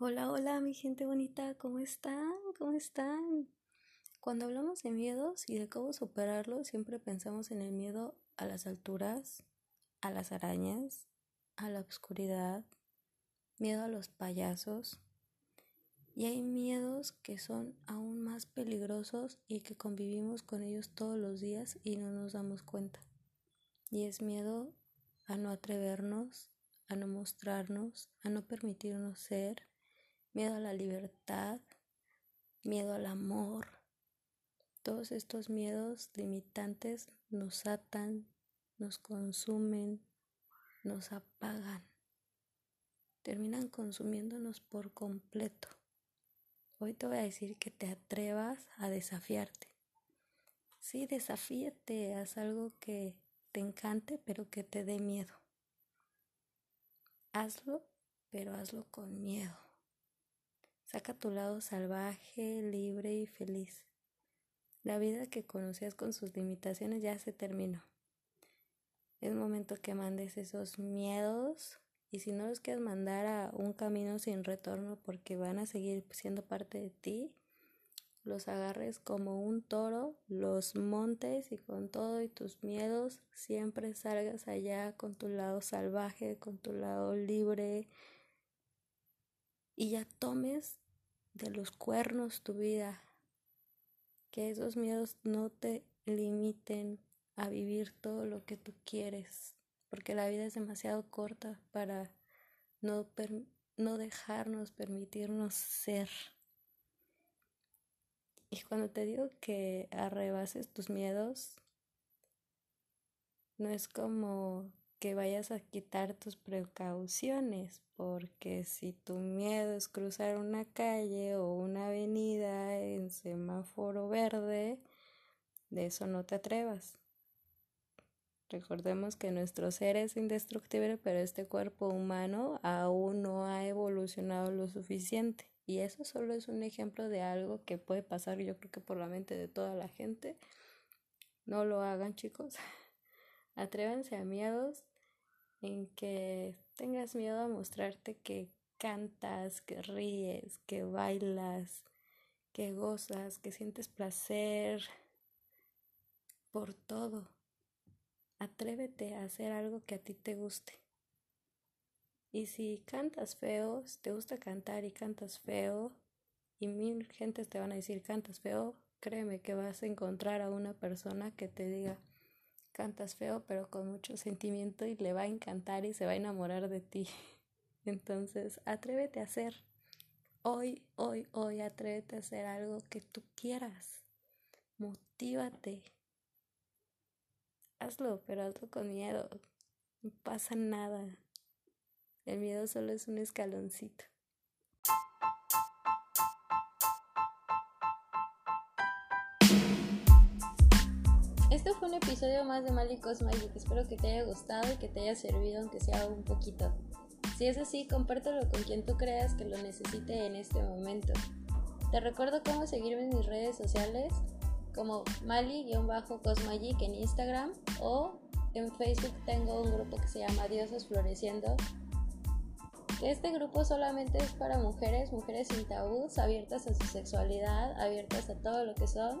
Hola, hola, mi gente bonita, ¿cómo están? ¿Cómo están? Cuando hablamos de miedos y de cómo superarlos, siempre pensamos en el miedo a las alturas, a las arañas, a la oscuridad, miedo a los payasos. Y hay miedos que son aún más peligrosos y que convivimos con ellos todos los días y no nos damos cuenta. Y es miedo a no atrevernos, a no mostrarnos, a no permitirnos ser, miedo a la libertad, miedo al amor. Todos estos miedos limitantes nos atan, nos consumen, nos apagan, terminan consumiéndonos por completo. Hoy te voy a decir que te atrevas a desafiarte. Sí, desafíate, haz algo que te encante, pero que te dé miedo. Hazlo, pero hazlo con miedo. Saca tu lado salvaje, libre y feliz. La vida que conocías con sus limitaciones ya se terminó. Es momento que mandes esos miedos y si no los quieres mandar a un camino sin retorno porque van a seguir siendo parte de ti, los agarres como un toro, los montes y con todo y tus miedos siempre salgas allá con tu lado salvaje, con tu lado libre, y ya tomes de los cuernos tu vida. Que esos miedos no te limiten a vivir todo lo que tú quieres, porque la vida es demasiado corta para no, no dejarnos permitirnos ser. Y cuando te digo que arrebases tus miedos, no es como que vayas a quitar tus precauciones, porque si tu miedo es cruzar una calle o una avenida en semáforo verde, de eso no te atrevas. Recordemos que nuestro ser es indestructible, pero este cuerpo humano aún no ha evolucionado lo suficiente. Y eso solo es un ejemplo de algo que puede pasar, yo creo que por la mente de toda la gente. No lo hagan, chicos. Atrévanse a miedos en que tengas miedo a mostrarte que cantas, que ríes, que bailas, que gozas, que sientes placer por todo. Atrévete a hacer algo que a ti te guste. Y si cantas feo, si te gusta cantar y cantas feo, y mil gentes te van a decir cantas feo, créeme que vas a encontrar a una persona que te diga cantas feo, pero con mucho sentimiento y le va a encantar y se va a enamorar de ti. Entonces, atrévete a hacer. Hoy, hoy, hoy, atrévete a hacer algo que tú quieras. Motívate. Hazlo, pero hazlo con miedo. No pasa nada. El miedo solo es un escaloncito. Este fue un episodio más de Malicos Magic. Espero que te haya gustado y que te haya servido, aunque sea un poquito. Si es así, compártelo con quien tú creas que lo necesite en este momento. Te recuerdo cómo seguirme en mis redes sociales como Mali-Cosmagic en Instagram o en Facebook tengo un grupo que se llama Diosas Floreciendo. Este grupo solamente es para mujeres, mujeres sin tabús, abiertas a su sexualidad, abiertas a todo lo que son